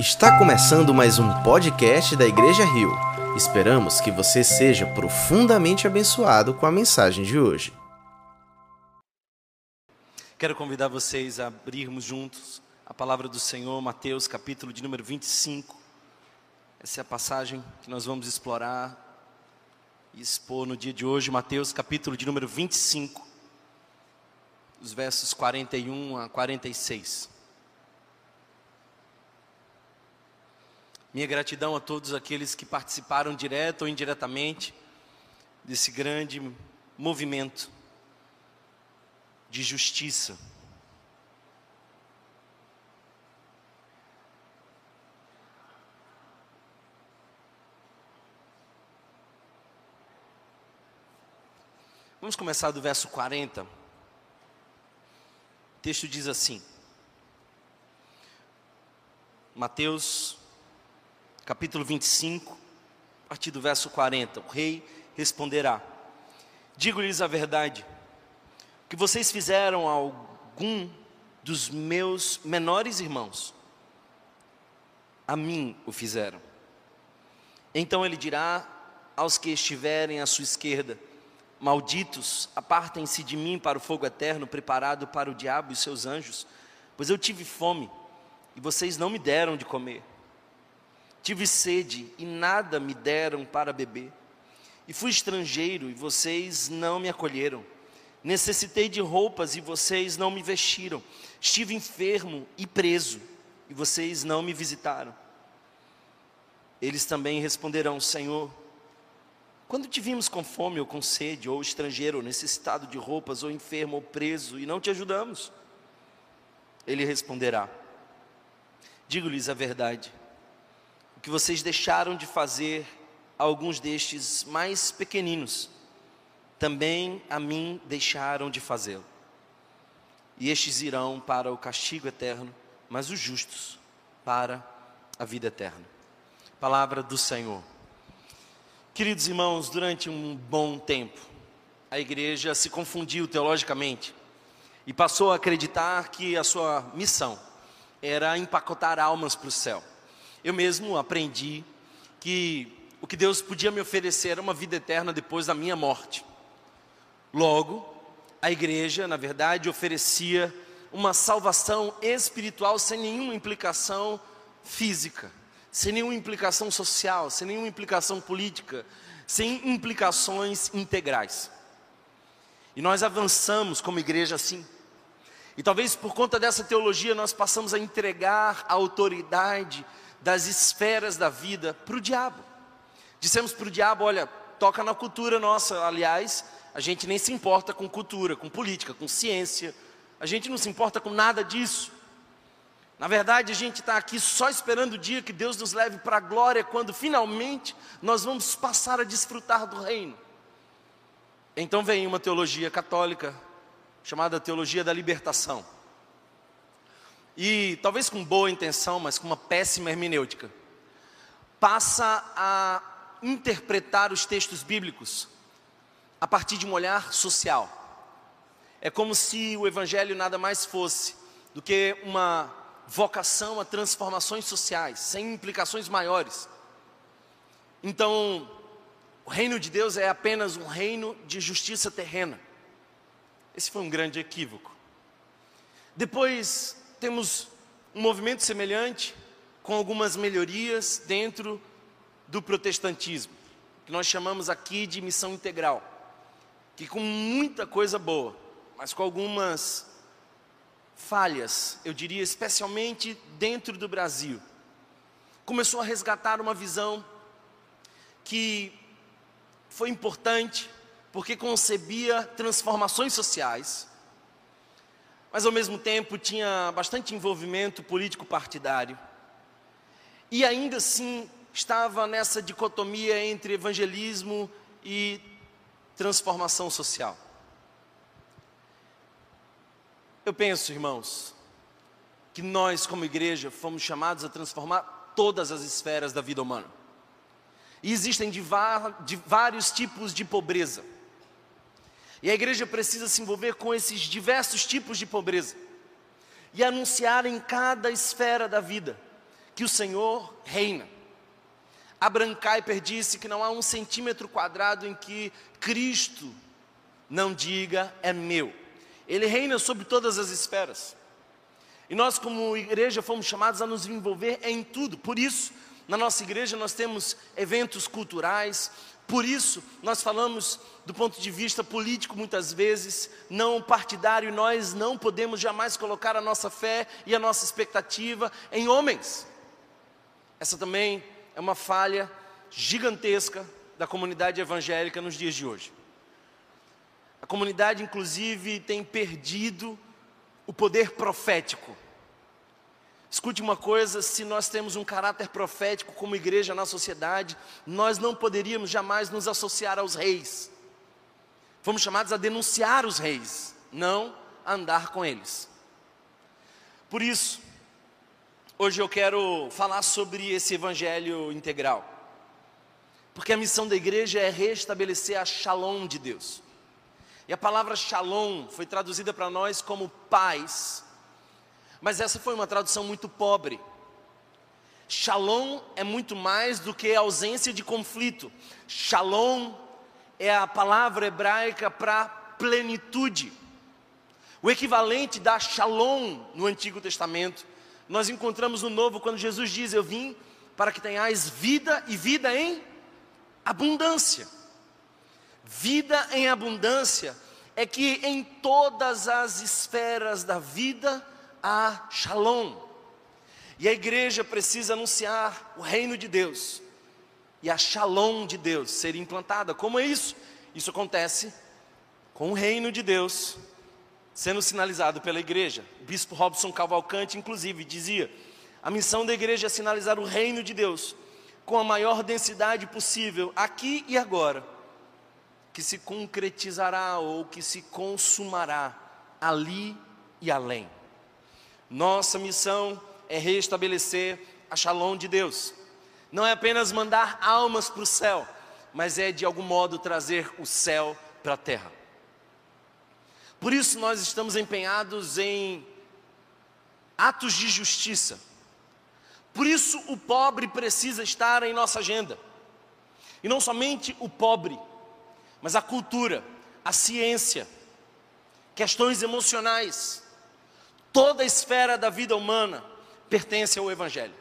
Está começando mais um podcast da Igreja Rio. Esperamos que você seja profundamente abençoado com a mensagem de hoje. Quero convidar vocês a abrirmos juntos a palavra do Senhor, Mateus, capítulo de número 25. Essa é a passagem que nós vamos explorar e expor no dia de hoje, Mateus, capítulo de número 25, os versos 41 a 46. Minha gratidão a todos aqueles que participaram direto ou indiretamente desse grande movimento de justiça. Vamos começar do verso 40. O texto diz assim: Mateus capítulo 25, a partir do verso 40. O rei responderá: Digo-lhes a verdade, o que vocês fizeram a algum dos meus menores irmãos, a mim o fizeram. Então ele dirá aos que estiverem à sua esquerda: Malditos, apartem-se de mim para o fogo eterno, preparado para o diabo e seus anjos, pois eu tive fome e vocês não me deram de comer. Tive sede e nada me deram para beber. E fui estrangeiro e vocês não me acolheram. Necessitei de roupas e vocês não me vestiram. Estive enfermo e preso e vocês não me visitaram. Eles também responderão: Senhor, quando te vimos com fome ou com sede, ou estrangeiro, ou necessitado de roupas, ou enfermo ou preso, e não te ajudamos? Ele responderá: Digo-lhes a verdade o que vocês deixaram de fazer a alguns destes mais pequeninos, também a mim deixaram de fazê-lo. E estes irão para o castigo eterno, mas os justos para a vida eterna. Palavra do Senhor. Queridos irmãos, durante um bom tempo, a igreja se confundiu teologicamente e passou a acreditar que a sua missão era empacotar almas para o céu. Eu mesmo aprendi que o que Deus podia me oferecer era uma vida eterna depois da minha morte. Logo, a igreja, na verdade, oferecia uma salvação espiritual sem nenhuma implicação física, sem nenhuma implicação social, sem nenhuma implicação política, sem implicações integrais. E nós avançamos como igreja assim. E talvez por conta dessa teologia nós passamos a entregar a autoridade das esferas da vida para o diabo. Dissemos para o diabo: olha, toca na cultura nossa. Aliás, a gente nem se importa com cultura, com política, com ciência. A gente não se importa com nada disso. Na verdade, a gente está aqui só esperando o dia que Deus nos leve para a glória, quando finalmente nós vamos passar a desfrutar do reino. Então vem uma teologia católica, chamada teologia da libertação e talvez com boa intenção, mas com uma péssima hermenêutica, passa a interpretar os textos bíblicos a partir de um olhar social. É como se o evangelho nada mais fosse do que uma vocação a transformações sociais, sem implicações maiores. Então, o reino de Deus é apenas um reino de justiça terrena. Esse foi um grande equívoco. Depois temos um movimento semelhante, com algumas melhorias dentro do protestantismo, que nós chamamos aqui de missão integral, que com muita coisa boa, mas com algumas falhas, eu diria especialmente dentro do Brasil, começou a resgatar uma visão que foi importante, porque concebia transformações sociais, mas ao mesmo tempo tinha bastante envolvimento político partidário. E ainda assim estava nessa dicotomia entre evangelismo e transformação social. Eu penso, irmãos, que nós, como igreja, fomos chamados a transformar todas as esferas da vida humana. E existem de, vários tipos de pobreza. E a igreja precisa se envolver com esses diversos tipos de pobreza e anunciar em cada esfera da vida que o Senhor reina. Abraham Kuyper disse que não há um centímetro quadrado em que Cristo não diga é meu. Ele reina sobre todas as esferas. E nós, como igreja, fomos chamados a nos envolver em tudo. Por isso, na nossa igreja, nós temos eventos culturais. Por isso, nós falamos do ponto de vista político muitas vezes, não partidário. Nós não podemos jamais colocar a nossa fé e a nossa expectativa em homens. Essa também é uma falha gigantesca da comunidade evangélica nos dias de hoje. A comunidade, inclusive, tem perdido o poder profético. Escute uma coisa: se nós temos um caráter profético como igreja na sociedade, nós não poderíamos jamais nos associar aos reis. Fomos chamados a denunciar os reis, não a andar com eles. Por isso, Hoje eu quero falar sobre esse evangelho integral. Porque a missão da igreja é restabelecer a shalom de Deus. E a palavra shalom foi traduzida para nós como paz. Mas essa foi uma tradução muito pobre. Shalom é muito mais do que ausência de conflito. Shalom é a palavra hebraica para plenitude. O equivalente da shalom no Antigo Testamento nós encontramos no Novo quando Jesus diz: Eu vim para que tenhais vida e vida em abundância. Vida em abundância é que em todas as esferas da vida há shalom. E a igreja precisa anunciar o reino de Deus e a shalom de Deus ser implantada. Como é isso? Isso acontece com o reino de Deus sendo sinalizado pela igreja. O bispo Robson Cavalcante, inclusive, dizia: a missão da igreja é sinalizar o reino de Deus com a maior densidade possível, aqui e agora, que se concretizará ou que se consumará ali e além. Nossa missão é restabelecer a shalom de Deus. Não é apenas mandar almas para o céu, mas é de algum modo trazer o céu para a terra. Por isso nós estamos empenhados em atos de justiça. Por isso o pobre precisa estar em nossa agenda. E não somente o pobre, mas a cultura, a ciência, questões emocionais, toda a esfera da vida humana pertence ao Evangelho.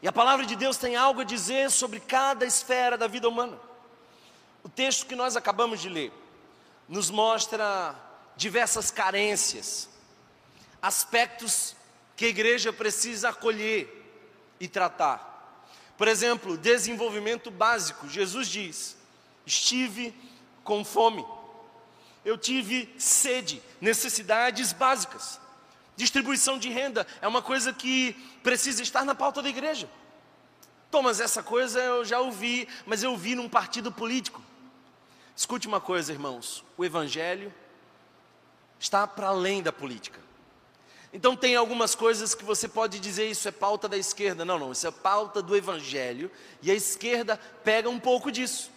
E a palavra de Deus tem algo a dizer sobre cada esfera da vida humana. O texto que nós acabamos de ler nos mostra diversas carências, aspectos que a igreja precisa acolher e tratar. Por exemplo, desenvolvimento básico. Jesus diz: Estive com fome, eu tive sede, necessidades básicas. Distribuição de renda é uma coisa que precisa estar na pauta da igreja. Thomas, essa coisa eu já ouvi, mas eu vi num partido político. Escute uma coisa, irmãos: o Evangelho está para além da política. Então tem algumas coisas que você pode dizer isso é pauta da esquerda. Não, não, isso é pauta do evangelho e a esquerda pega um pouco disso.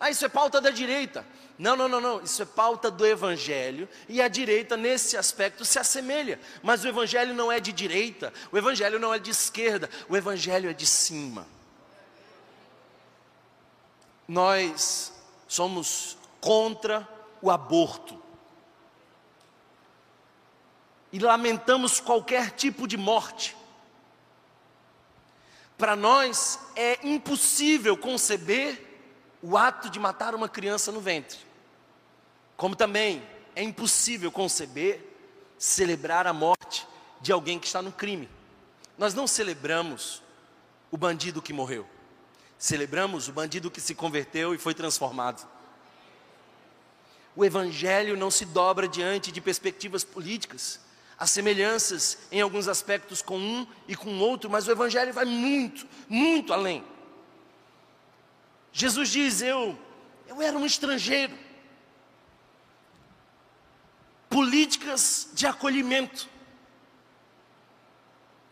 Ah, isso é pauta da direita. Não, não, não, não, isso é pauta do evangelho e a direita nesse aspecto se assemelha. Mas o evangelho não é de direita, o evangelho não é de esquerda, o evangelho é de cima. Nós somos contra o aborto e lamentamos qualquer tipo de morte. Para nós é impossível conceber o ato de matar uma criança no ventre, como também é impossível conceber celebrar a morte de alguém que está no crime. Nós não celebramos o bandido que morreu, celebramos o bandido que se converteu e foi transformado. O Evangelho não se dobra diante de perspectivas políticas, Há semelhanças em alguns aspectos com um e com outro, mas o Evangelho vai muito, muito além. Jesus diz: Eu, eu era um estrangeiro. Políticas de acolhimento.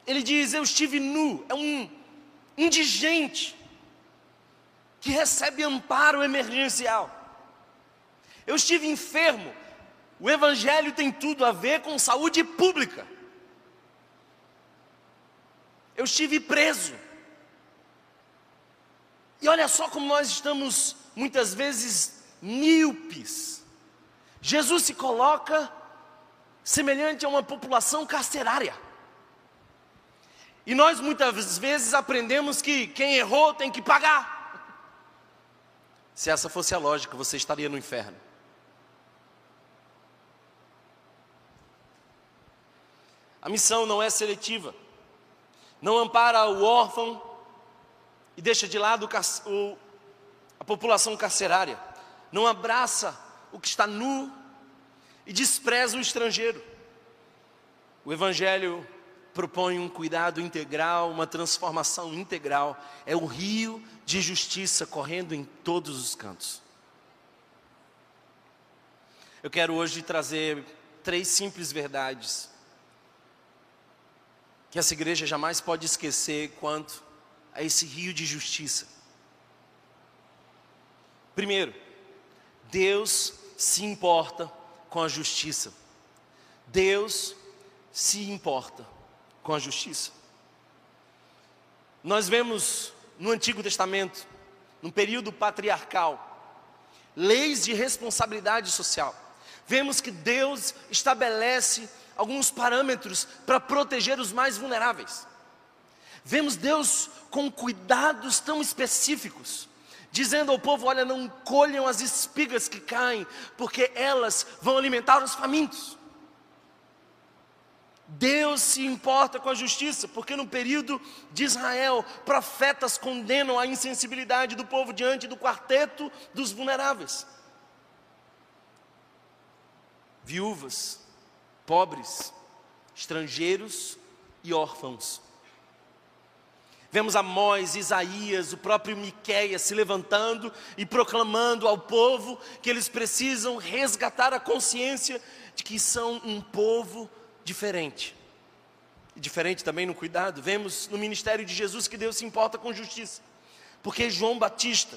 Ele diz: Eu estive nu, é um indigente que recebe amparo emergencial. Eu estive enfermo, o Evangelho tem tudo a ver com saúde pública. eu estive preso. E olha só como nós estamos muitas vezes míopes. Jesus se coloca semelhante a uma população carcerária. E nós muitas vezes aprendemos que quem errou tem que pagar. Se essa fosse a lógica, você estaria no inferno. A missão não é seletiva, não ampara o órfão e deixa de lado o, a população carcerária, não abraça o que está nu e despreza o estrangeiro. O Evangelho propõe um cuidado integral, uma transformação integral, é o rio de justiça correndo em todos os cantos. Eu quero hoje trazer três simples verdades que essa igreja jamais pode esquecer quanto a esse rio de justiça. Primeiro, Deus se importa com a justiça. Deus se importa com a justiça. Nós vemos no Antigo Testamento, no período patriarcal, leis de responsabilidade social. Vemos que Deus estabelece alguns parâmetros para proteger os mais vulneráveis. Vemos Deus com cuidados tão específicos, dizendo ao povo: olha, não colham as espigas que caem, porque elas vão alimentar os famintos. Deus se importa com a justiça, porque no período de Israel, profetas condenam a insensibilidade do povo diante do quarteto dos vulneráveis. Viúvas, pobres, estrangeiros e órfãos. Vemos Amós, Isaías, o próprio Miqueias se levantando e proclamando ao povo que eles precisam resgatar a consciência de que são um povo diferente. E diferente também no cuidado. Vemos no ministério de Jesus que Deus se importa com justiça. Porque João Batista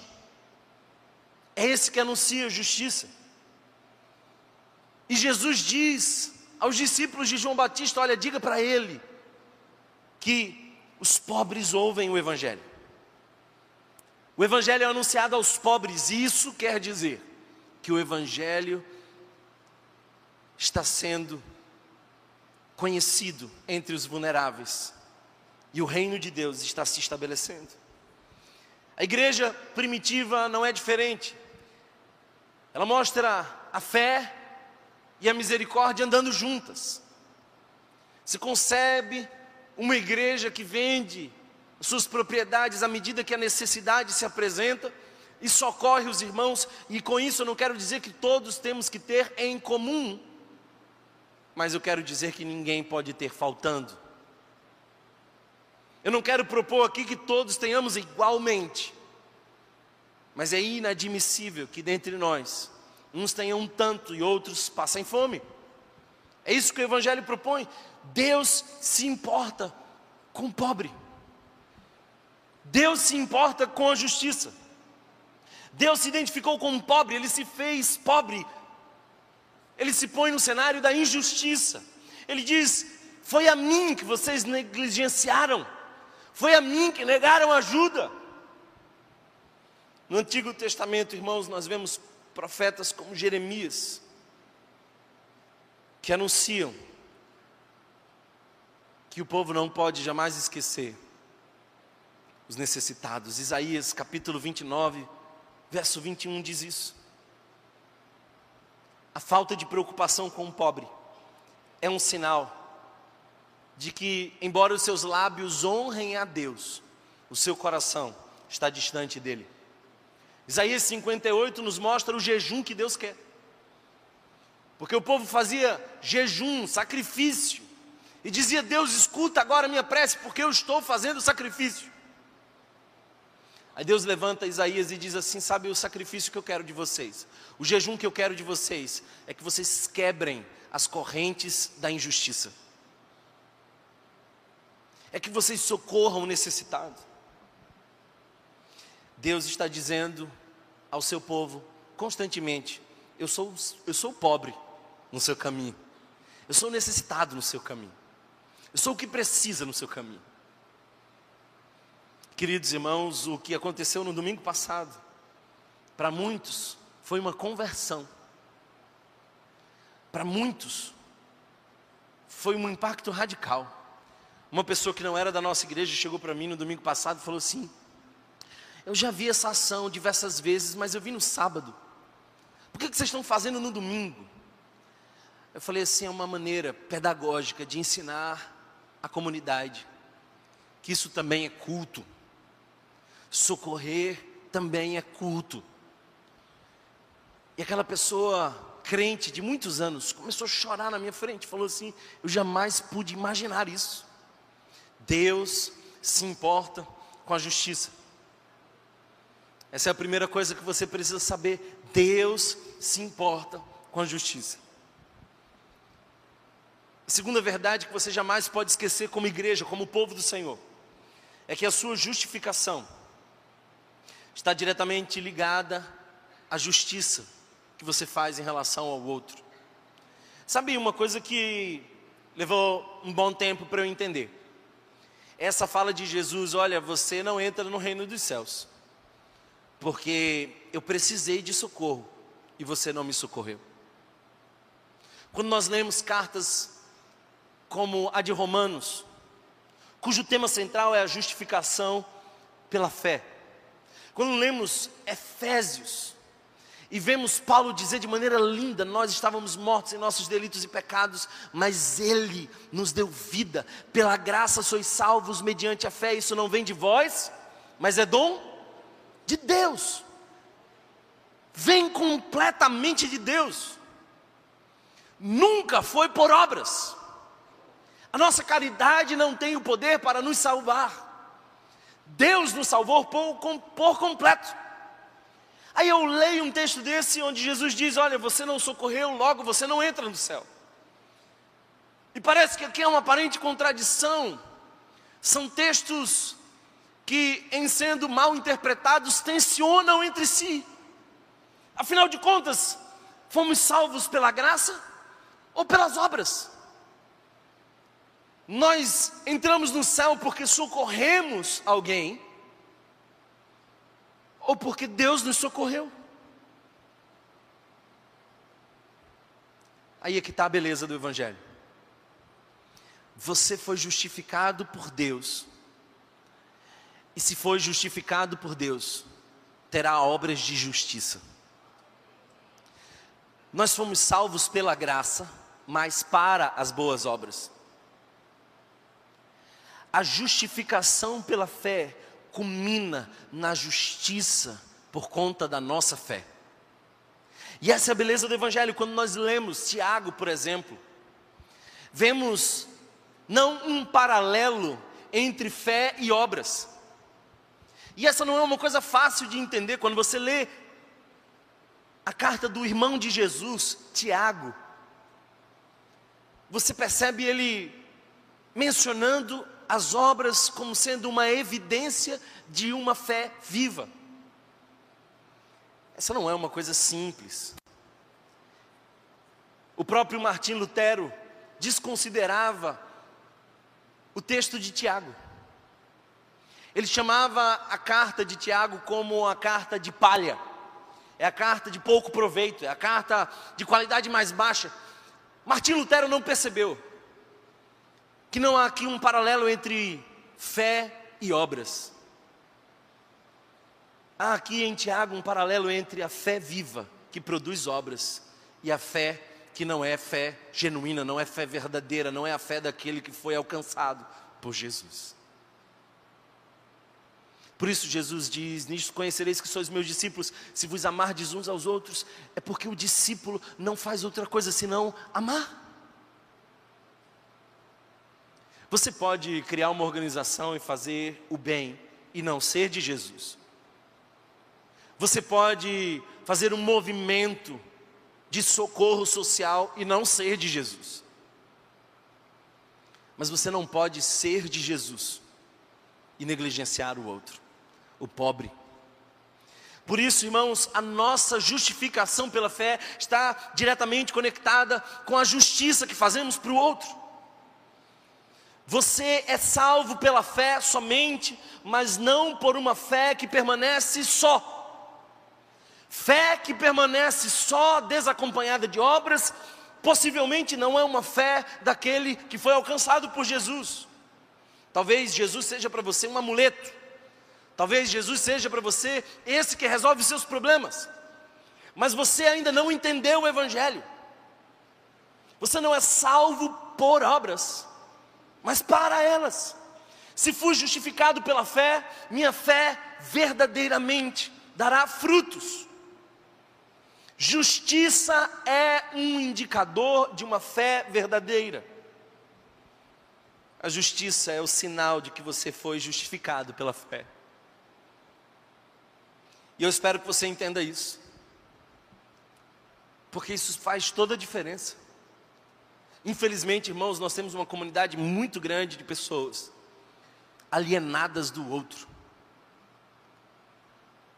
é esse que anuncia justiça. E Jesus diz aos discípulos de João Batista: Olha, diga para ele que os pobres ouvem o Evangelho. O Evangelho é anunciado aos pobres, e isso quer dizer que o Evangelho está sendo conhecido entre os vulneráveis e o reino de Deus está se estabelecendo. A igreja primitiva não é diferente, ela mostra a fé e a misericórdia andando juntas. Se concebe uma igreja que vende suas propriedades à medida que a necessidade se apresenta e socorre os irmãos, e com isso eu não quero dizer que todos temos que ter em comum, mas eu quero dizer que ninguém pode ter faltando. Eu não quero propor aqui que todos tenhamos igualmente, mas é inadmissível que dentre nós Uns tenham tanto e outros passem fome. É isso que o Evangelho propõe. Deus se importa com o pobre. Deus se importa com a justiça. Deus se identificou com o pobre, ele se fez pobre. Ele se põe no cenário da injustiça. Ele diz: Foi a mim que vocês negligenciaram. Foi a mim que negaram ajuda. No Antigo Testamento, irmãos, nós vemos profetas como Jeremias, que anunciam que o povo não pode jamais esquecer os necessitados. Isaías capítulo 29, verso 21 diz isso. A falta de preocupação com o pobre é um sinal de que, embora os seus lábios honrem a Deus, o seu coração está distante dele. Isaías 58 nos mostra o jejum que Deus quer. Porque o povo fazia jejum, sacrifício, e dizia: Deus, escuta agora a minha prece, porque eu estou fazendo sacrifício. Aí Deus levanta Isaías e diz assim: Sabe o sacrifício que eu quero de vocês? O jejum que eu quero de vocês é que vocês quebrem as correntes da injustiça, é que vocês socorram o necessitado. Deus está dizendo ao seu povo constantemente: eu sou, eu sou pobre no seu caminho, eu sou necessitado no seu caminho, eu sou o que precisa no seu caminho. Queridos irmãos, o que aconteceu no domingo passado, para muitos, foi uma conversão. Para muitos, foi um impacto radical. Uma pessoa que não era da nossa igreja chegou para mim no domingo passado e falou assim: Eu já vi essa ação diversas vezes, mas eu vi no sábado. Por que, que vocês estão fazendo no domingo? Eu falei assim: é uma maneira pedagógica de ensinar a comunidade que isso também é culto. Socorrer também é culto. E aquela pessoa crente de muitos anos começou a chorar na minha frente, falou assim: Eu jamais pude imaginar isso. Deus se importa com a justiça. Essa é a primeira coisa que você precisa saber. Deus se importa com a justiça. A segunda verdade que você jamais pode esquecer como igreja, como povo do Senhor, é que a sua justificação está diretamente ligada à justiça que você faz em relação ao outro. Sabe uma coisa que levou um bom tempo para eu entender? Essa fala de Jesus: olha, você não entra no reino dos céus, porque eu precisei de socorro e você não me socorreu. Quando nós lemos cartas como a de Romanos, cujo tema central é a justificação pela fé. Quando lemos Efésios e vemos Paulo dizer de maneira linda: Nós estávamos mortos em nossos delitos e pecados, mas Ele nos deu vida, pela graça sois salvos mediante a fé. Isso não vem de vós, mas é dom de Deus, vem completamente de Deus, nunca foi por obras. A nossa caridade não tem o poder para nos salvar. Deus nos salvou por, por completo. Aí eu leio um texto desse onde Jesus diz: Olha, você não socorreu, logo você não entra no céu. E parece que aqui é uma aparente contradição. São textos que, em sendo mal interpretados, tensionam entre si. Afinal de contas, fomos salvos pela graça ou pelas obras? Nós entramos no céu porque socorremos alguém, ou porque Deus nos socorreu. Aí é que está a beleza do Evangelho. Você foi justificado por Deus, e se foi justificado por Deus, terá obras de justiça. Nós fomos salvos pela graça, mas para as boas obras. A justificação pela fé culmina na justiça por conta da nossa fé. E essa é a beleza do Evangelho. Quando nós lemos Tiago, por exemplo, vemos não um paralelo entre fé e obras. E essa não é uma coisa fácil de entender. Quando você lê a carta do irmão de Jesus, Tiago, você percebe ele mencionando as obras como sendo uma evidência de uma fé viva. Essa não é uma coisa simples. O próprio Martim Lutero desconsiderava o texto de Tiago. Ele chamava a carta de Tiago como a carta de palha, é a carta de pouco proveito, é a carta de qualidade mais baixa. Martim Lutero não percebeu que não há aqui um paralelo entre fé e obras. Há aqui em Tiago um paralelo entre a fé viva, que produz obras, e a fé que não é fé genuína, não é fé verdadeira, não é a fé daquele que foi alcançado por Jesus. Por isso Jesus diz: Nisto conhecereis que sois meus discípulos, se vos amardes uns aos outros, é porque o discípulo não faz outra coisa senão amar. Você pode criar uma organização e fazer o bem e não ser de Jesus. Você pode fazer um movimento de socorro social e não ser de Jesus. Mas você não pode ser de Jesus e negligenciar o outro, o pobre. Por isso, irmãos, a nossa justificação pela fé está diretamente conectada com a justiça que fazemos para o outro. Você é salvo pela fé somente, mas não por uma fé que permanece só. Fé que permanece só, desacompanhada de obras, possivelmente não é uma fé daquele que foi alcançado por Jesus. Talvez Jesus seja para você um amuleto. Talvez Jesus seja para você esse que resolve seus problemas. Mas você ainda não entendeu o Evangelho. Você não é salvo por obras, mas para elas. Se fui justificado pela fé, minha fé verdadeiramente dará frutos. Justiça é um indicador de uma fé verdadeira. A justiça é o sinal de que você foi justificado pela fé. E eu espero que você entenda isso. Porque isso faz toda a diferença. Infelizmente, irmãos, nós temos uma comunidade muito grande de pessoas alienadas do outro.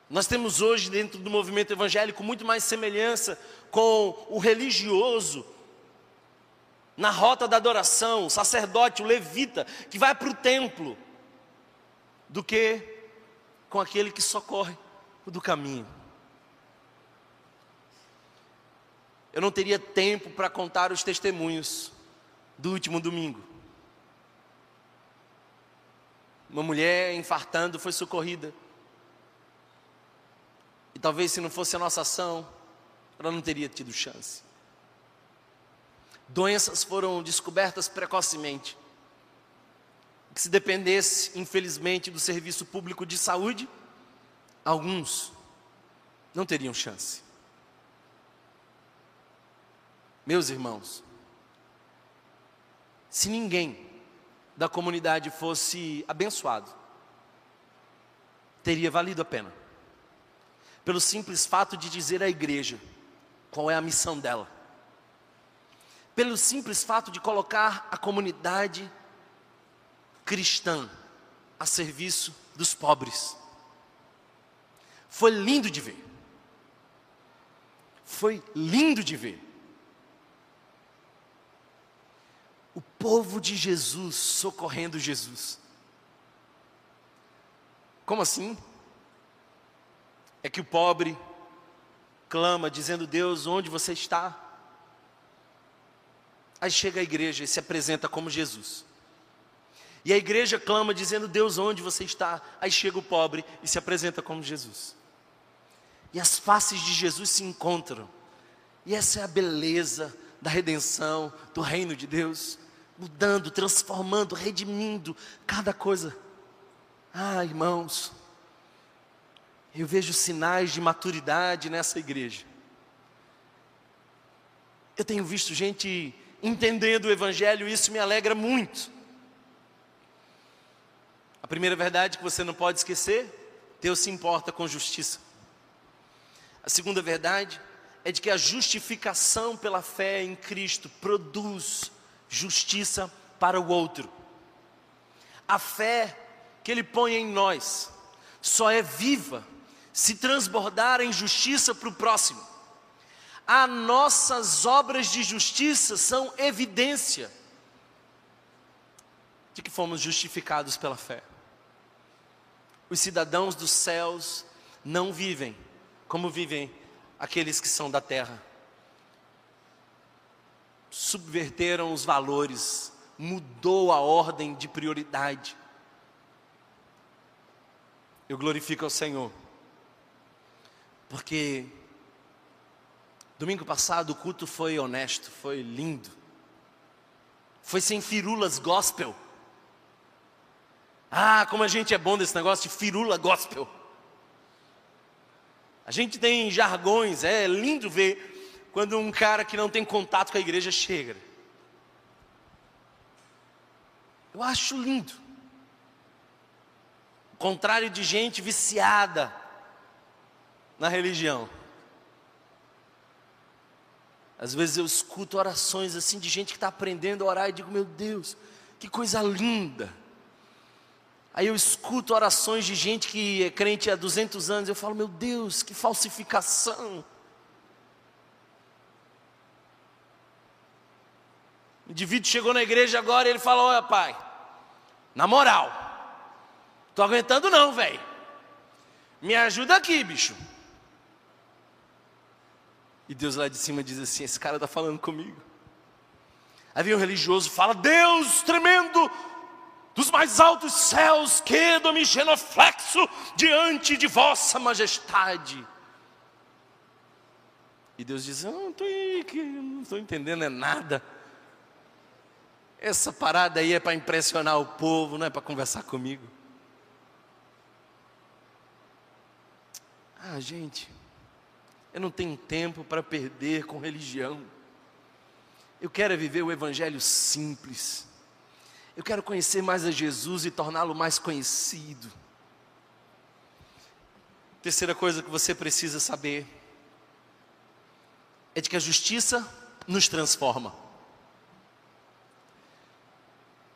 Nós temos hoje, dentro do movimento evangélico, muito mais semelhança com o religioso, na rota da adoração, o sacerdote, o levita, que vai para o templo, do que com aquele que socorre o do caminho. Eu não teria tempo para contar os testemunhos do último domingo. Uma mulher infartando foi socorrida e talvez se não fosse a nossa ação, ela não teria tido chance. Doenças foram descobertas precocemente. Que se dependesse, infelizmente, do serviço público de saúde, alguns não teriam chance. Meus irmãos, se ninguém da comunidade fosse abençoado, teria valido a pena pelo simples fato de dizer à igreja qual é a missão dela, pelo simples fato de colocar a comunidade cristã a serviço dos pobres. Foi lindo de ver. Foi lindo de ver. Povo de Jesus socorrendo Jesus. Como assim? é que o pobre clama dizendo: Deus, onde você está? Aí chega a igreja e se apresenta como Jesus. E a igreja clama dizendo: Deus, onde você está? Aí chega o pobre e se apresenta como Jesus. E as faces de Jesus se encontram. E essa é a beleza da redenção, do reino de Deus, mudando, transformando, redimindo cada coisa. Ah, irmãos, eu vejo sinais de maturidade nessa igreja. Eu tenho visto gente entendendo o Evangelho e isso me alegra muito. A primeira verdade que você não pode esquecer: Deus se importa com justiça. A segunda verdade é de que a justificação pela fé em Cristo produz justiça para o outro. A fé que Ele põe em nós só é viva se transbordar em justiça para o próximo. As nossas obras de justiça são evidência de que fomos justificados pela fé. Os cidadãos dos céus não vivem como vivem aqueles que são da terra. Subverteram os valores, mudou a ordem de prioridade. Eu glorifico ao Senhor porque domingo passado o culto foi honesto, foi lindo. Foi sem firulas gospel. Ah, como a gente é bom desse negócio de firula gospel. A gente tem jargões, é lindo ver quando um cara que não tem contato com a igreja chega. Eu acho lindo. O contrário de gente viciada na religião. Às vezes eu escuto orações assim de gente que está aprendendo a orar e digo, meu Deus, que coisa linda. Aí eu escuto orações de gente que é crente há 200 anos, eu falo, meu Deus, que falsificação. Indivíduo chegou na igreja agora e ele fala: Olha, pai, Na moral. Tô aguentando não, velho. Me ajuda aqui, bicho. E Deus lá de cima diz assim: esse cara está falando comigo. Aí vem um religioso fala: Deus tremendo dos mais altos céus, quedo-me genoflexo diante de vossa majestade. E Deus diz: Não estou não estou entendendo é nada. Essa parada aí é para impressionar o povo, não é para conversar comigo. Ah, gente, eu não tenho tempo para perder com religião. Eu quero é viver o evangelho simples. Eu quero conhecer mais a Jesus e torná-lo mais conhecido. Terceira coisa que você precisa saber é de que a justiça nos transforma.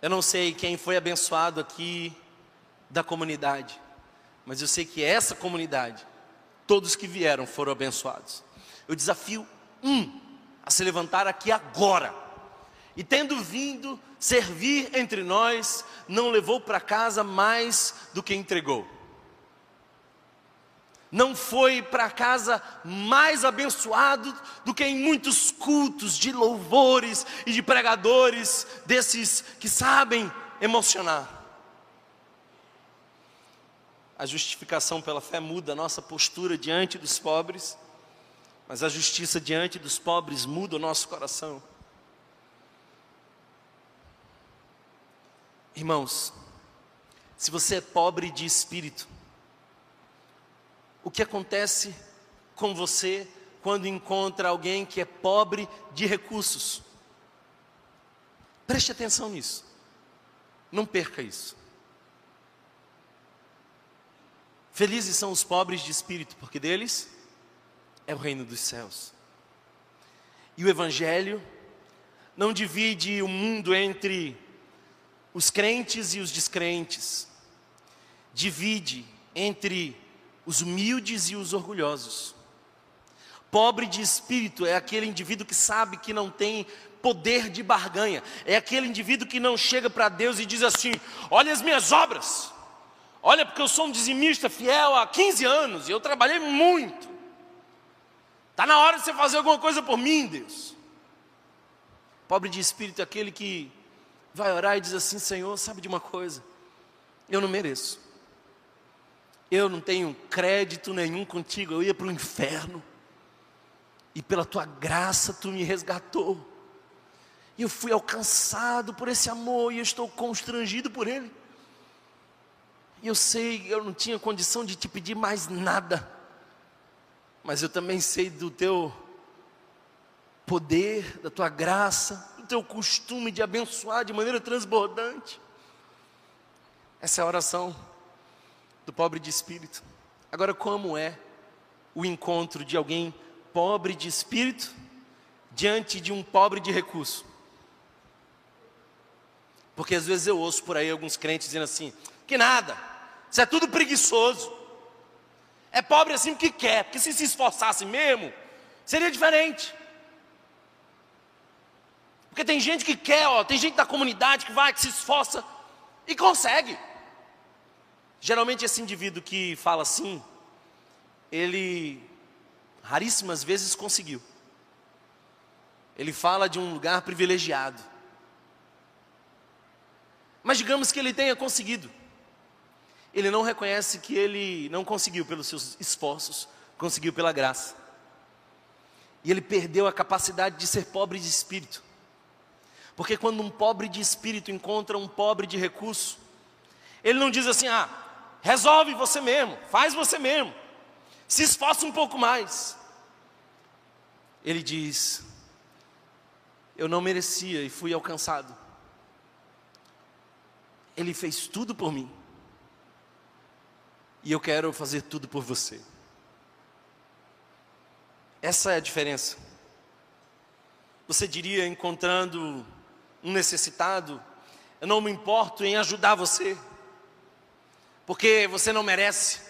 Eu não sei quem foi abençoado aqui da comunidade, mas eu sei que essa comunidade, todos que vieram foram abençoados. Eu desafio um a se levantar aqui agora, e tendo vindo servir entre nós, não levou para casa mais do que entregou não foi para casa mais abençoado do que em muitos cultos de louvores e de pregadores, desses que sabem emocionar. A justificação pela fé muda a nossa postura diante dos pobres, mas a justiça diante dos pobres muda o nosso coração. Irmãos, se você é pobre de espírito, o que acontece com você quando encontra alguém que é pobre de recursos. Preste atenção nisso. Não perca isso. Felizes são os pobres de espírito, porque deles é o reino dos céus. E o Evangelho não divide o mundo entre os crentes e os descrentes, divide entre os humildes e os orgulhosos. Pobre de espírito é aquele indivíduo que sabe que não tem poder de barganha, é aquele indivíduo que não chega para Deus e diz assim: Olha as minhas obras, olha, porque eu sou um dizimista fiel há 15 anos e eu trabalhei muito. Está na hora de você fazer alguma coisa por mim, Deus. Pobre de espírito é aquele que vai orar e diz assim: Senhor, sabe de uma coisa? Eu não mereço. Eu não tenho crédito nenhum contigo, eu ia para o inferno. E pela tua graça tu me resgatou. E eu fui alcançado por esse amor e eu estou constrangido por ele. E eu sei, eu não tinha condição de te pedir mais nada. Mas eu também sei do teu poder, da tua graça, do teu costume de abençoar de maneira transbordante. Essa é a oração do pobre de espírito. Agora, como é o encontro de alguém pobre de espírito diante de um pobre de recurso? Porque às vezes eu ouço por aí alguns crentes dizendo assim: que nada, isso é tudo preguiçoso. É pobre assim porque quer, porque se se esforçasse mesmo, seria diferente. Porque tem gente que quer, ó, tem gente da comunidade que vai, que se esforça e consegue. Geralmente esse indivíduo que fala assim, ele raríssimas vezes conseguiu. Ele fala de um lugar privilegiado. Mas digamos que ele tenha conseguido. Ele não reconhece que ele não conseguiu pelos seus esforços, conseguiu pela graça. E ele perdeu a capacidade de ser pobre de espírito. Porque quando um pobre de espírito encontra um pobre de recurso, ele não diz assim: ah, Resolve você mesmo, faz você mesmo. Se esforça um pouco mais. Ele diz: Eu não merecia e fui alcançado. Ele fez tudo por mim. E eu quero fazer tudo por você. Essa é a diferença. Você diria, encontrando um necessitado, eu não me importo em ajudar você porque você não merece.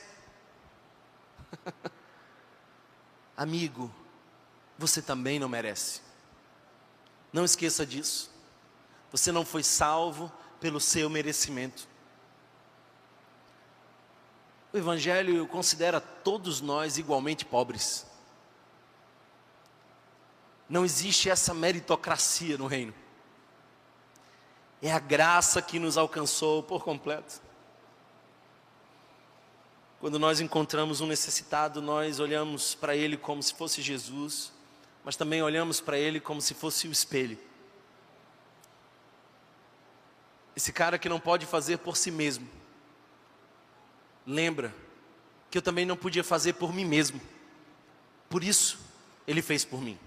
Amigo, você também não merece. Não esqueça disso. Você não foi salvo pelo seu merecimento. O Evangelho considera todos nós igualmente pobres. Não existe essa meritocracia no reino. É a graça que nos alcançou por completo. Quando nós encontramos um necessitado, nós olhamos para ele como se fosse Jesus, mas também olhamos para ele como se fosse o espelho. Esse cara que não pode fazer por si mesmo, lembra que eu também não podia fazer por mim mesmo, por isso ele fez por mim.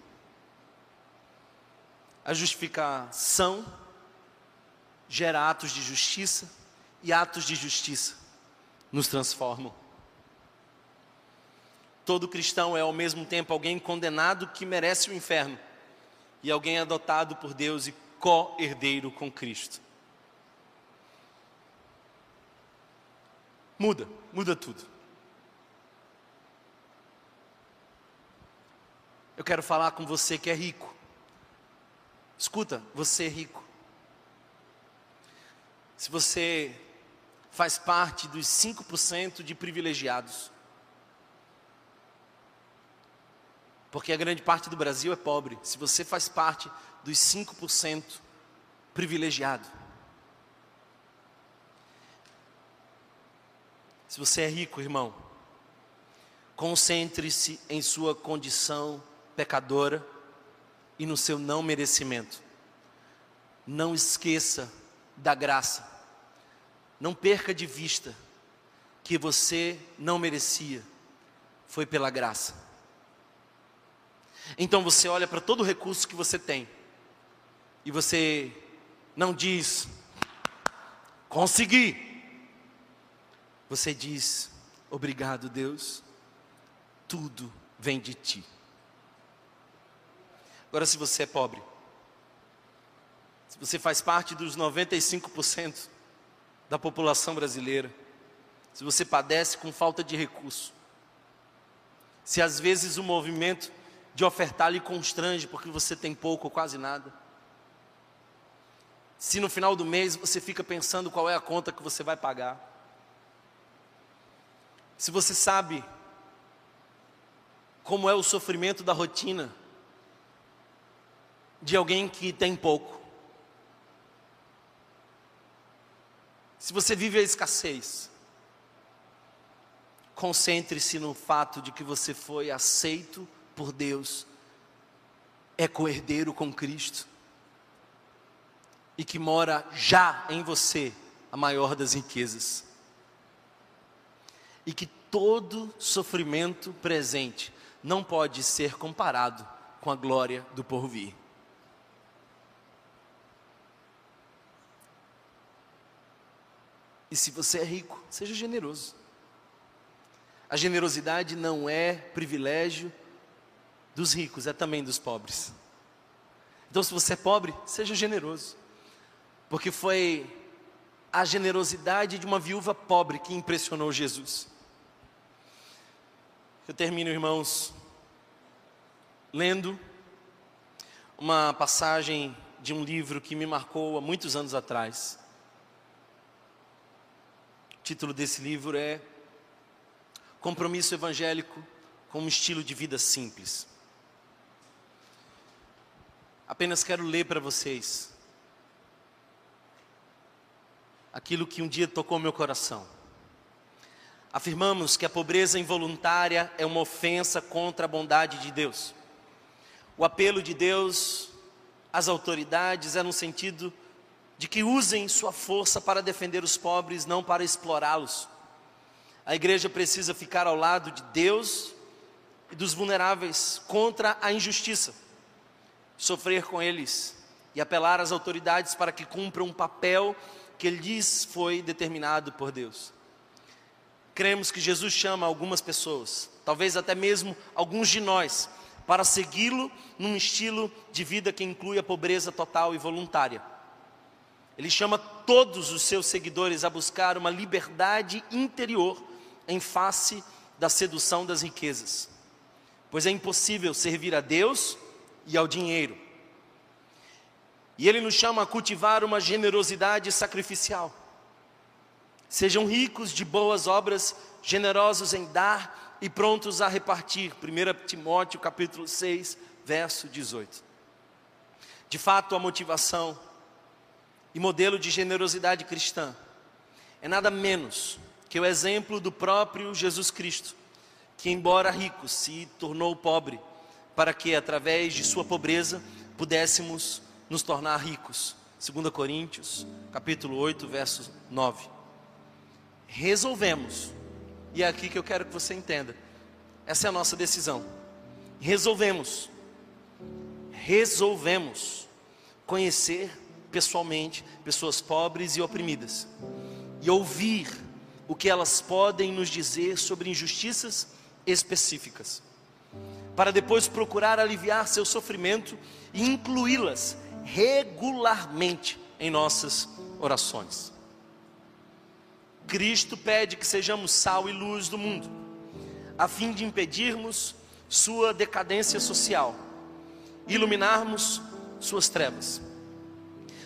A justificação gera atos de justiça e atos de justiça nos transformam. Todo cristão é ao mesmo tempo alguém condenado que merece o inferno e alguém adotado por Deus e co-herdeiro com Cristo. Muda, muda tudo. Eu quero falar com você que é rico. Escuta, você é rico. Se você faz parte dos 5% de privilegiados, porque a grande parte do Brasil é pobre. Se você faz parte dos 5% privilegiado, se você é rico, irmão, concentre-se em sua condição pecadora e no seu não merecimento. Não esqueça da graça. Não perca de vista que você não merecia, foi pela graça. Então você olha para todo o recurso que você tem e você não diz, consegui. Você diz, obrigado, Deus, tudo vem de ti. Agora, se você é pobre, se você faz parte dos 95% da população brasileira, se você padece com falta de recurso, se às vezes o movimento de ofertar lhe constrange porque você tem pouco ou quase nada, se no final do mês você fica pensando qual é a conta que você vai pagar, se você sabe como é o sofrimento da rotina de alguém que tem pouco, Se você vive a escassez, concentre-se no fato de que você foi aceito por Deus, é coerdeiro com Cristo, e que mora já em você a maior das riquezas, e que todo sofrimento presente não pode ser comparado com a glória do porvir. E se você é rico, seja generoso. A generosidade não é privilégio dos ricos, é também dos pobres. Então, se você é pobre, seja generoso, porque foi a generosidade de uma viúva pobre que impressionou Jesus. Eu termino, irmãos, lendo uma passagem de um livro que me marcou há muitos anos atrás título desse livro é Compromisso Evangélico com um estilo de vida simples. Apenas quero ler para vocês aquilo que um dia tocou meu coração. Afirmamos que a pobreza involuntária é uma ofensa contra a bondade de Deus. O apelo de Deus às autoridades é no sentido de que usem sua força para defender os pobres, não para explorá-los. A igreja precisa ficar ao lado de Deus e dos vulneráveis contra a injustiça, sofrer com eles e apelar às autoridades para que cumpram um papel que lhes foi determinado por Deus. Cremos que Jesus chama algumas pessoas, talvez até mesmo alguns de nós, para segui-lo num estilo de vida que inclui a pobreza total e voluntária. Ele chama todos os seus seguidores a buscar uma liberdade interior em face da sedução das riquezas, pois é impossível servir a Deus e ao dinheiro. E Ele nos chama a cultivar uma generosidade sacrificial. Sejam ricos de boas obras, generosos em dar e prontos a repartir. 1 Timóteo capítulo 6, verso 18. De fato, a motivação e modelo de generosidade cristã é nada menos que o exemplo do próprio Jesus Cristo, que, embora rico, se tornou pobre, para que, através de sua pobreza, pudéssemos nos tornar ricos. 2 Coríntios, capítulo 8, verso 9. Resolvemos, e é aqui que eu quero que você entenda, essa é a nossa decisão. Resolvemos, resolvemos conhecer pessoalmente pessoas pobres e oprimidas e ouvir o que elas podem nos dizer sobre injustiças específicas, para depois procurar aliviar seu sofrimento e incluí-las regularmente em nossas orações. Cristo pede que sejamos sal e luz do mundo, a fim de impedirmos sua decadência social, iluminarmos suas trevas.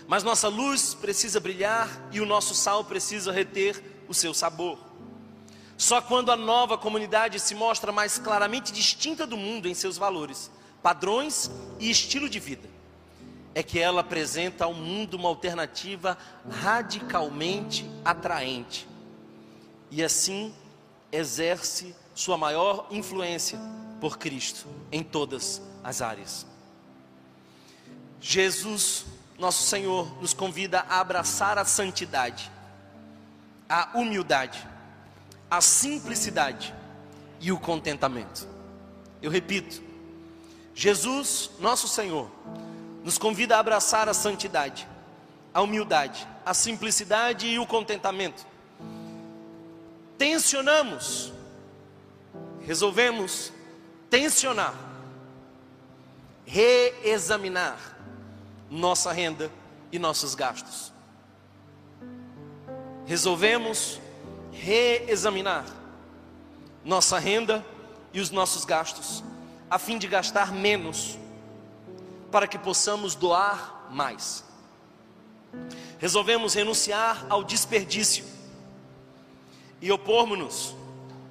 Mas nossa luz precisa brilhar e o nosso sal precisa reter o seu sabor. Só quando a nova comunidade se mostra mais claramente distinta do mundo em seus valores, padrões e estilo de vida, é que ela apresenta ao mundo uma alternativa radicalmente atraente. E assim exerce sua maior influência por Cristo em todas as áreas. Jesus nosso Senhor nos convida a abraçar a santidade, a humildade, a simplicidade e o contentamento. Eu repito, Jesus, nosso Senhor, nos convida a abraçar a santidade, a humildade, a simplicidade e o contentamento. Tensionamos, resolvemos tensionar, reexaminar nossa renda e nossos gastos. Resolvemos reexaminar nossa renda e os nossos gastos, a fim de gastar menos, para que possamos doar mais. Resolvemos renunciar ao desperdício e opormos-nos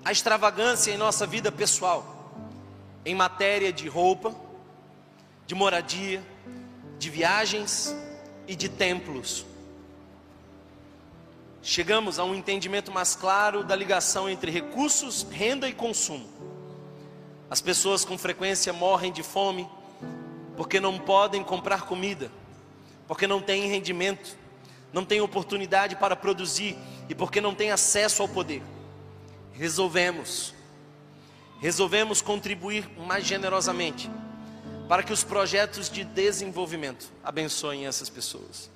à extravagância em nossa vida pessoal, em matéria de roupa, de moradia, de viagens e de templos. Chegamos a um entendimento mais claro da ligação entre recursos, renda e consumo. As pessoas com frequência morrem de fome porque não podem comprar comida, porque não têm rendimento, não têm oportunidade para produzir e porque não têm acesso ao poder. Resolvemos, resolvemos contribuir mais generosamente para que os projetos de desenvolvimento abençoem essas pessoas.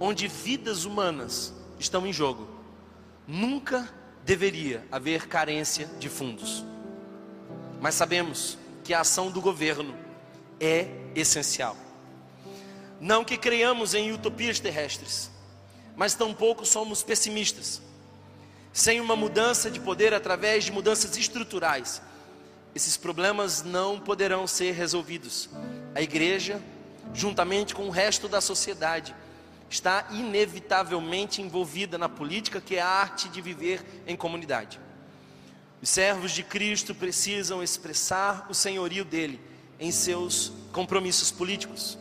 Onde vidas humanas estão em jogo, nunca deveria haver carência de fundos. Mas sabemos que a ação do governo é essencial. Não que creiamos em utopias terrestres, mas tampouco somos pessimistas. Sem uma mudança de poder através de mudanças estruturais, esses problemas não poderão ser resolvidos. A igreja, juntamente com o resto da sociedade, está inevitavelmente envolvida na política, que é a arte de viver em comunidade. Os servos de Cristo precisam expressar o senhorio dele em seus compromissos políticos,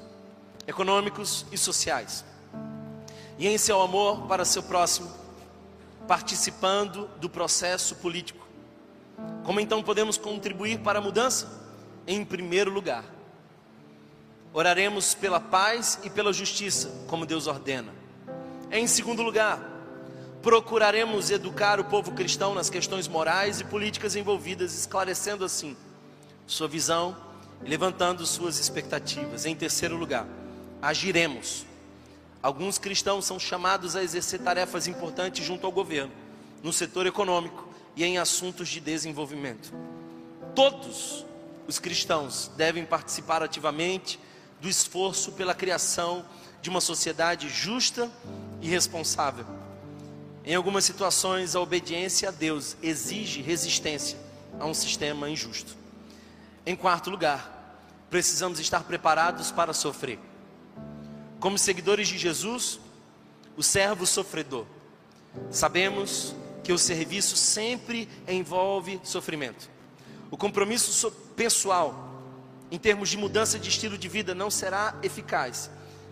econômicos e sociais, e em seu amor para seu próximo, participando do processo político como então podemos contribuir para a mudança? Em primeiro lugar, oraremos pela paz e pela justiça, como Deus ordena. Em segundo lugar, procuraremos educar o povo cristão nas questões morais e políticas envolvidas, esclarecendo assim sua visão e levantando suas expectativas. Em terceiro lugar, agiremos. Alguns cristãos são chamados a exercer tarefas importantes junto ao governo, no setor econômico, e em assuntos de desenvolvimento. Todos os cristãos devem participar ativamente do esforço pela criação de uma sociedade justa e responsável. Em algumas situações, a obediência a Deus exige resistência a um sistema injusto. Em quarto lugar, precisamos estar preparados para sofrer. Como seguidores de Jesus, o servo sofredor. Sabemos que o serviço sempre envolve sofrimento. O compromisso pessoal, em termos de mudança de estilo de vida, não será eficaz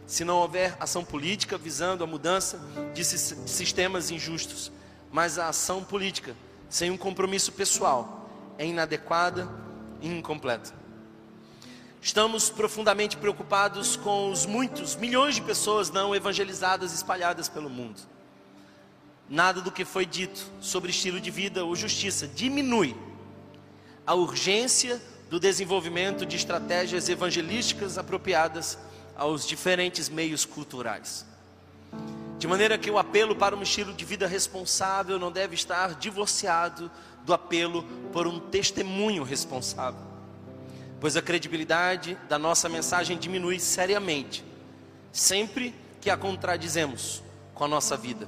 se não houver ação política visando a mudança de sistemas injustos. Mas a ação política, sem um compromisso pessoal, é inadequada e incompleta. Estamos profundamente preocupados com os muitos, milhões de pessoas não evangelizadas espalhadas pelo mundo. Nada do que foi dito sobre estilo de vida ou justiça diminui a urgência do desenvolvimento de estratégias evangelísticas apropriadas aos diferentes meios culturais. De maneira que o apelo para um estilo de vida responsável não deve estar divorciado do apelo por um testemunho responsável, pois a credibilidade da nossa mensagem diminui seriamente sempre que a contradizemos com a nossa vida.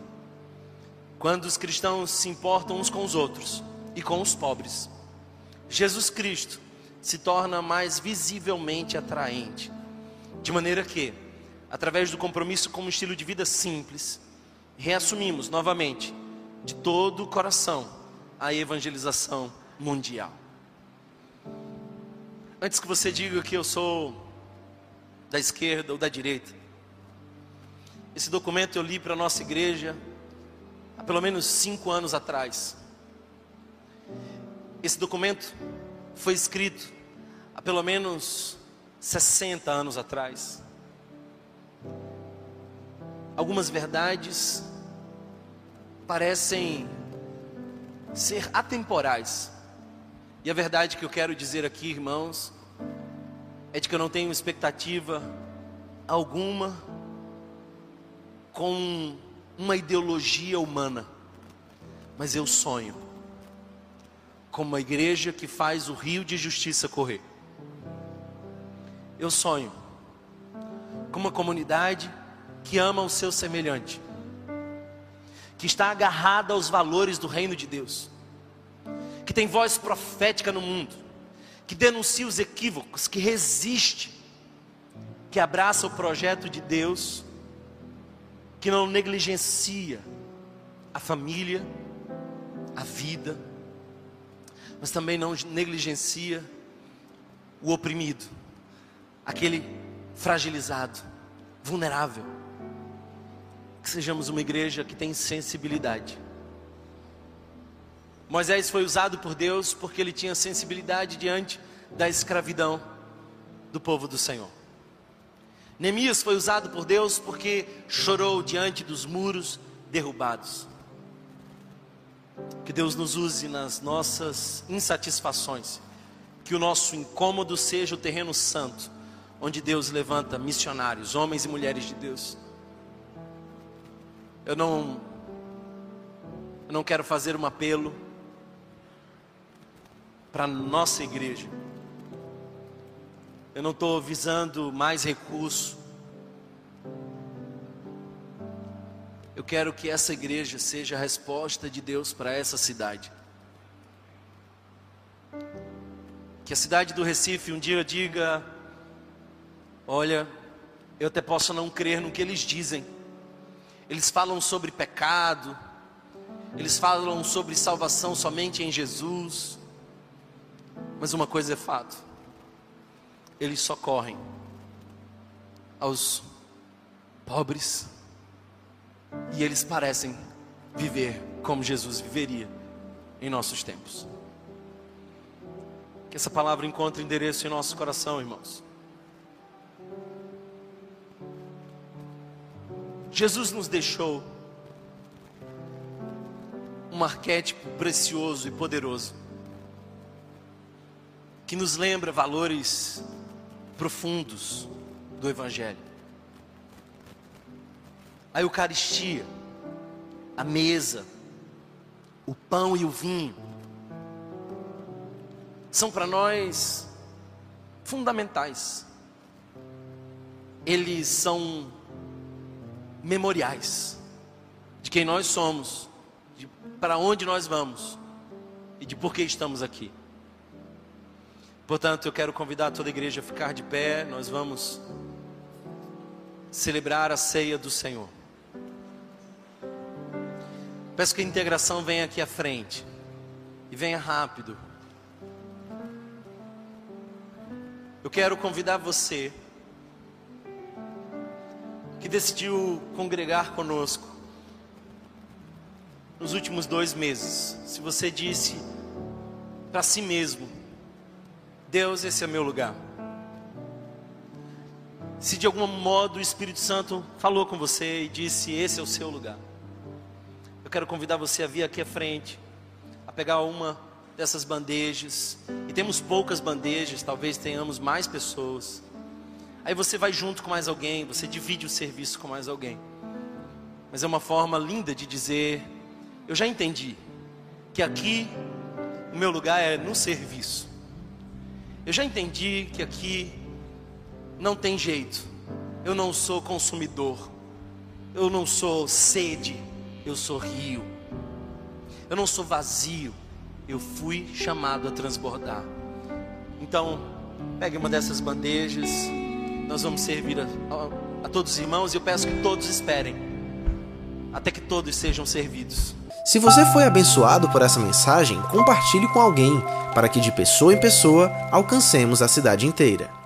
Quando os cristãos se importam uns com os outros e com os pobres, Jesus Cristo se torna mais visivelmente atraente, de maneira que, através do compromisso com um estilo de vida simples, reassumimos novamente, de todo o coração, a evangelização mundial. Antes que você diga que eu sou da esquerda ou da direita, esse documento eu li para a nossa igreja há pelo menos cinco anos atrás. Esse documento foi escrito há pelo menos 60 anos atrás. Algumas verdades parecem ser atemporais. E a verdade que eu quero dizer aqui, irmãos, é de que eu não tenho expectativa alguma com uma ideologia humana, mas eu sonho com uma igreja que faz o rio de justiça correr. Eu sonho com uma comunidade que ama o seu semelhante, que está agarrada aos valores do reino de Deus, que tem voz profética no mundo, que denuncia os equívocos, que resiste, que abraça o projeto de Deus, que não negligencia a família, a vida, mas também não negligencia o oprimido, aquele fragilizado, vulnerável. Que sejamos uma igreja que tem sensibilidade. Moisés foi usado por Deus porque ele tinha sensibilidade diante da escravidão do povo do Senhor. Neemias foi usado por Deus porque chorou diante dos muros derrubados. Que Deus nos use nas nossas insatisfações, que o nosso incômodo seja o terreno santo, onde Deus levanta missionários, homens e mulheres de Deus. Eu não eu não quero fazer um apelo para nossa igreja. Eu não estou visando mais recurso. Eu quero que essa igreja seja a resposta de Deus para essa cidade. Que a cidade do Recife um dia diga: Olha, eu até posso não crer no que eles dizem. Eles falam sobre pecado, eles falam sobre salvação somente em Jesus. Mas uma coisa é fato: eles socorrem aos pobres e eles parecem viver como Jesus viveria em nossos tempos. Que essa palavra encontre endereço em nosso coração, irmãos. Jesus nos deixou um arquétipo precioso e poderoso, que nos lembra valores profundos do Evangelho. A Eucaristia, a mesa, o pão e o vinho, são para nós fundamentais. Eles são memoriais de quem nós somos, de para onde nós vamos e de por que estamos aqui. Portanto, eu quero convidar toda a igreja a ficar de pé. Nós vamos celebrar a ceia do Senhor. Peço que a integração venha aqui à frente e venha rápido. Eu quero convidar você que decidiu congregar conosco nos últimos dois meses. Se você disse para si mesmo: Deus, esse é meu lugar. Se de algum modo o Espírito Santo falou com você e disse: Esse é o seu lugar. Eu quero convidar você a vir aqui à frente, a pegar uma dessas bandejas. E temos poucas bandejas, talvez tenhamos mais pessoas. Aí você vai junto com mais alguém, você divide o serviço com mais alguém. Mas é uma forma linda de dizer: eu já entendi que aqui o meu lugar é no serviço. Eu já entendi que aqui não tem jeito. Eu não sou consumidor. Eu não sou sede eu sou rio. Eu não sou vazio, eu fui chamado a transbordar. Então, pegue uma dessas bandejas, nós vamos servir a, a, a todos os irmãos e eu peço que todos esperem, até que todos sejam servidos. Se você foi abençoado por essa mensagem, compartilhe com alguém, para que de pessoa em pessoa alcancemos a cidade inteira.